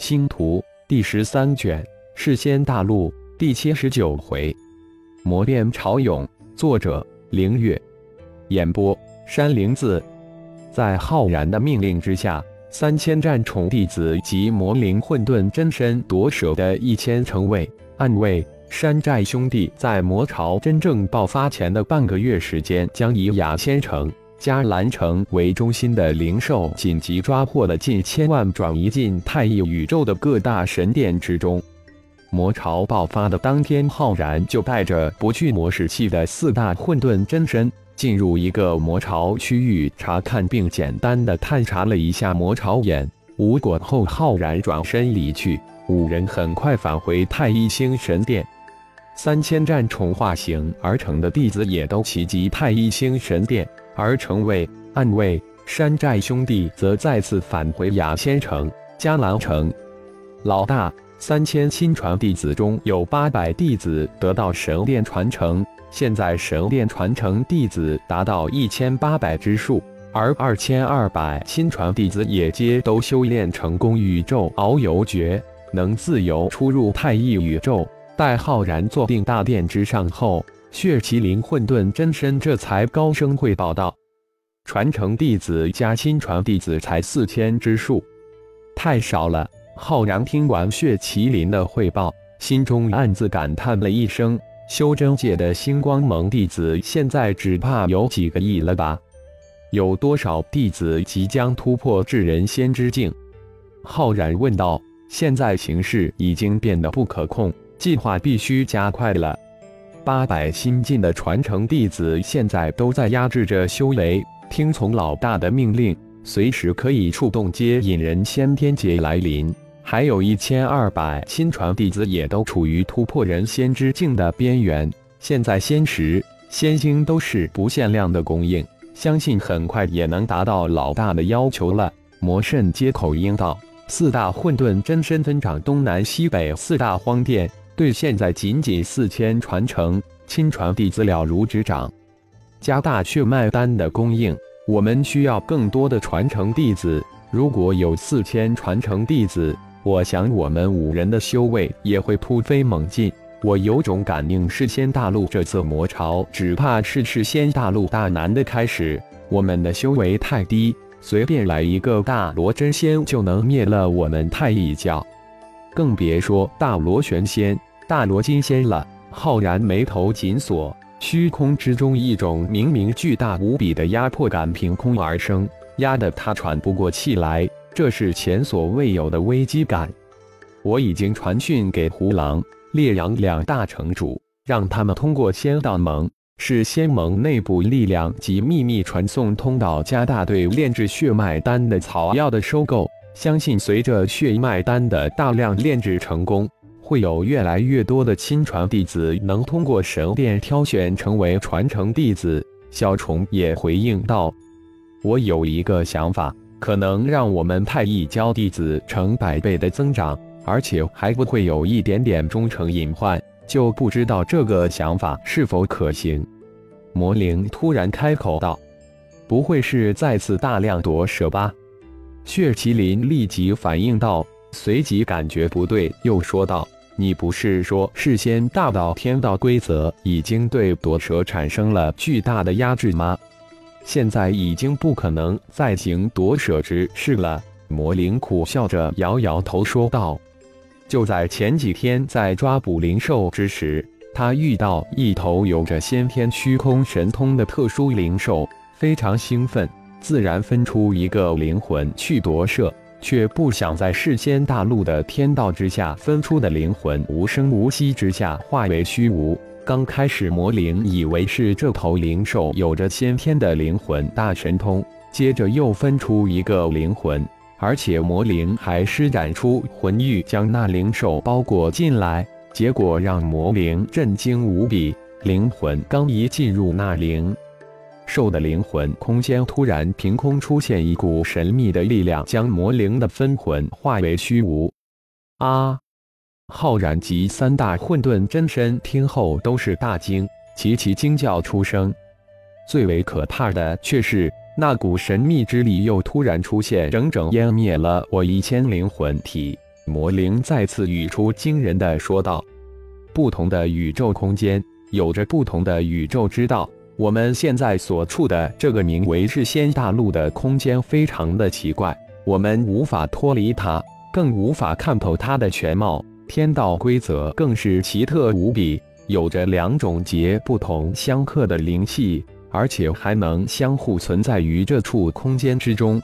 星图第十三卷，世仙大陆第七十九回，魔变潮涌。作者：凌月。演播：山灵子。在浩然的命令之下，三千战宠弟子及魔灵混沌真身夺舍的一千城卫、暗卫、山寨兄弟，在魔潮真正爆发前的半个月时间，将以雅仙城。迦兰城为中心的灵兽紧急抓获了近千万，转移进太一宇宙的各大神殿之中。魔潮爆发的当天，浩然就带着不具魔使器的四大混沌真身进入一个魔潮区域查看，并简单的探查了一下魔潮眼。无果后，浩然转身离去。五人很快返回太一星神殿，三千战宠化形而成的弟子也都齐集太一星神殿。而城卫、暗卫、山寨兄弟则再次返回雅仙城、迦兰城。老大，三千亲传弟子中有八百弟子得到神殿传承，现在神殿传承弟子达到一千八百之数，而二千二百亲传弟子也皆都修炼成功宇宙遨游诀，能自由出入太一宇宙。待浩然坐定大殿之上后。血麒麟混沌真身这才高声汇报道：“传承弟子加亲传弟子才四千之数，太少了。”浩然听完血麒麟的汇报，心中暗自感叹了一声：“修真界的星光盟弟子现在只怕有几个亿了吧？有多少弟子即将突破至人仙之境？”浩然问道：“现在形势已经变得不可控，计划必须加快了。”八百新进的传承弟子现在都在压制着修为，听从老大的命令，随时可以触动接引人先天劫来临。还有一千二百亲传弟子也都处于突破人仙之境的边缘。现在仙石、仙晶都是不限量的供应，相信很快也能达到老大的要求了。魔圣接口应道：“四大混沌真身分掌东南西北四大荒殿。”对现在仅仅四千传承亲传弟子了如指掌，加大血脉丹的供应，我们需要更多的传承弟子。如果有四千传承弟子，我想我们五人的修为也会突飞猛进。我有种感应，世仙大陆这次魔潮只怕是世仙大陆大难的开始。我们的修为太低，随便来一个大罗真仙就能灭了我们太乙教，更别说大罗玄仙。大罗金仙了，浩然眉头紧锁，虚空之中一种明明巨大无比的压迫感凭空而生，压得他喘不过气来。这是前所未有的危机感。我已经传讯给胡狼、烈阳两大城主，让他们通过仙道盟，使仙盟内部力量及秘密传送通道，加大对炼制血脉丹的草药的收购。相信随着血脉丹的大量炼制成功。会有越来越多的亲传弟子能通过神殿挑选成为传承弟子。小虫也回应道：“我有一个想法，可能让我们太一教弟子成百倍的增长，而且还不会有一点点忠诚隐患，就不知道这个想法是否可行。”魔灵突然开口道：“不会是再次大量夺舍吧？”血麒麟立即反应道，随即感觉不对，又说道。你不是说事先大道天道规则已经对夺舍产生了巨大的压制吗？现在已经不可能再行夺舍之事了。魔灵苦笑着摇摇头说道：“就在前几天，在抓捕灵兽之时，他遇到一头有着先天虚空神通的特殊灵兽，非常兴奋，自然分出一个灵魂去夺舍。”却不想在世间大陆的天道之下分出的灵魂无声无息之下化为虚无。刚开始魔灵以为是这头灵兽有着先天的灵魂大神通，接着又分出一个灵魂，而且魔灵还施展出魂玉将那灵兽包裹进来，结果让魔灵震惊无比。灵魂刚一进入那灵。兽的灵魂空间突然凭空出现一股神秘的力量，将魔灵的分魂化为虚无。啊！浩然及三大混沌真身听后都是大惊，齐齐惊叫出声。最为可怕的却是那股神秘之力又突然出现，整整湮灭了我一千灵魂体。魔灵再次语出惊人的说道：“不同的宇宙空间有着不同的宇宙之道。我们现在所处的这个名为是仙大陆的空间非常的奇怪，我们无法脱离它，更无法看透它的全貌。天道规则更是奇特无比，有着两种截不同相克的灵气，而且还能相互存在于这处空间之中。”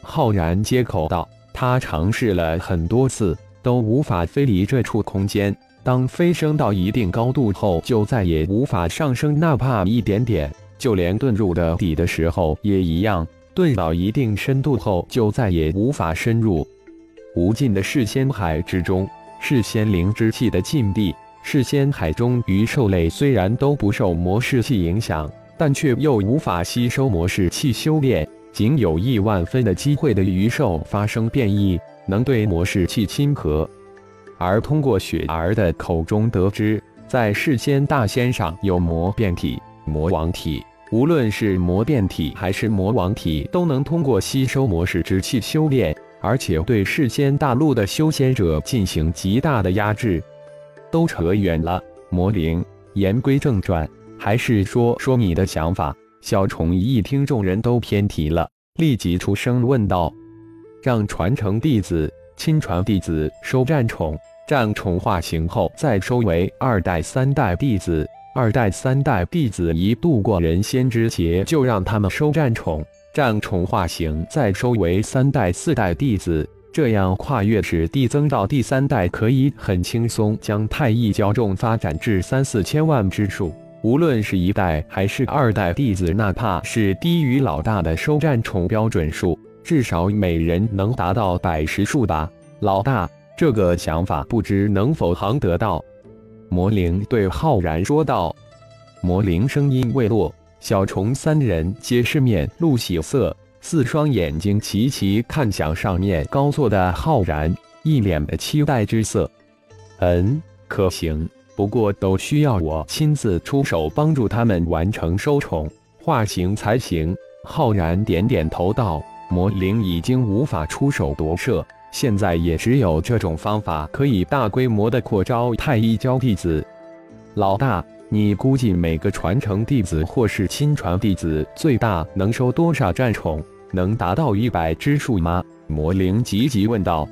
浩然接口道。他尝试了很多次，都无法飞离这处空间。当飞升到一定高度后，就再也无法上升，哪怕一点点。就连遁入的底的时候也一样，遁到一定深度后，就再也无法深入。无尽的噬仙海之中，是仙灵之气的禁地。噬仙海中鱼兽类虽然都不受魔士气影响，但却又无法吸收魔士气修炼。仅有亿万分的机会的鱼兽发生变异，能对魔士气亲和。而通过雪儿的口中得知，在世间大仙上有魔变体、魔王体，无论是魔变体还是魔王体，都能通过吸收魔士之气修炼，而且对世间大陆的修仙者进行极大的压制。都扯远了，魔灵。言归正传，还是说说你的想法。小虫一听，众人都偏题了，立即出声问道：“让传承弟子、亲传弟子收战宠，战宠化形后再收为二代、三代弟子。二代、三代弟子一度过人仙之劫，就让他们收战宠，战宠化形再收为三代、四代弟子。这样跨越史递增到第三代，可以很轻松将太一教众发展至三四千万之数。”无论是一代还是二代弟子，哪怕是低于老大的收战宠标准数，至少每人能达到百十数吧。老大，这个想法不知能否行得到？魔灵对浩然说道。魔灵声音未落，小虫三人皆是面露喜色，四双眼睛齐齐看向上面高坐的浩然，一脸的期待之色。嗯，可行。不过都需要我亲自出手帮助他们完成收宠化形才行。浩然点点头道：“魔灵已经无法出手夺舍，现在也只有这种方法可以大规模的扩招太一教弟子。老大，你估计每个传承弟子或是亲传弟子最大能收多少战宠？能达到一百只数吗？”魔灵急急问道：“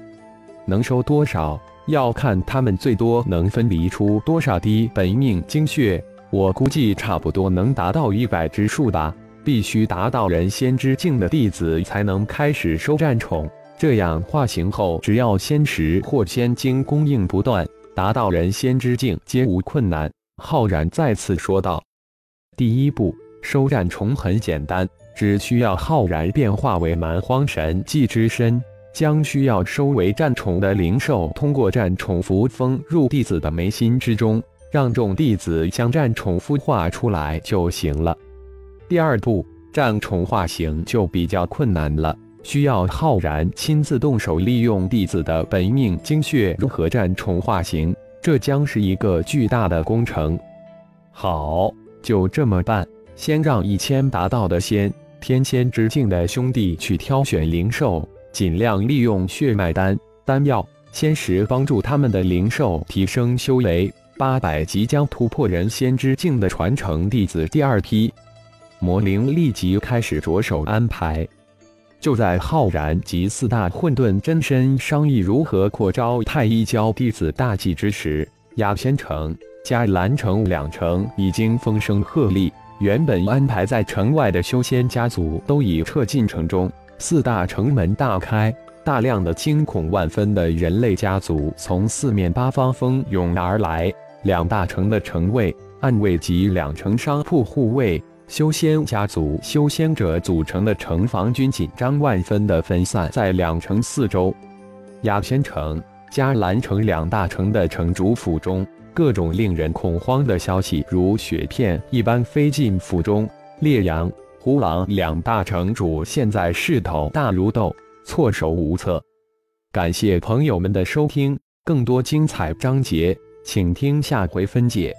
能收多少？”要看他们最多能分离出多少滴本命精血，我估计差不多能达到一百只数吧。必须达到人仙之境的弟子才能开始收战宠，这样化形后，只要仙石或仙晶供应不断，达到人仙之境皆无困难。浩然再次说道：“第一步收战宠很简单，只需要浩然变化为蛮荒神迹之身。”将需要收为战宠的灵兽，通过战宠符封入弟子的眉心之中，让众弟子将战宠孵化出来就行了。第二步，战宠化形就比较困难了，需要浩然亲自动手，利用弟子的本命精血如何战宠化形，这将是一个巨大的工程。好，就这么办。先让一千达到的仙天仙之境的兄弟去挑选灵兽。尽量利用血脉丹、丹药、仙石帮助他们的灵兽提升修为。八百即将突破人仙之境的传承弟子第二批，魔灵立即开始着手安排。就在浩然及四大混沌真身商议如何扩招太一教弟子大计之时，雅仙城、加兰城两城已经风声鹤唳。原本安排在城外的修仙家族都已撤进城中。四大城门大开，大量的惊恐万分的人类家族从四面八方蜂拥而来。两大城的城卫、暗卫及两城商铺护卫、修仙家族修仙者组成的城防军紧张万分的分散在两城四周。雅仙城、迦兰城两大城的城主府中，各种令人恐慌的消息如雪片一般飞进府中。烈阳。胡狼两大城主现在势头大如斗，措手无策。感谢朋友们的收听，更多精彩章节，请听下回分解。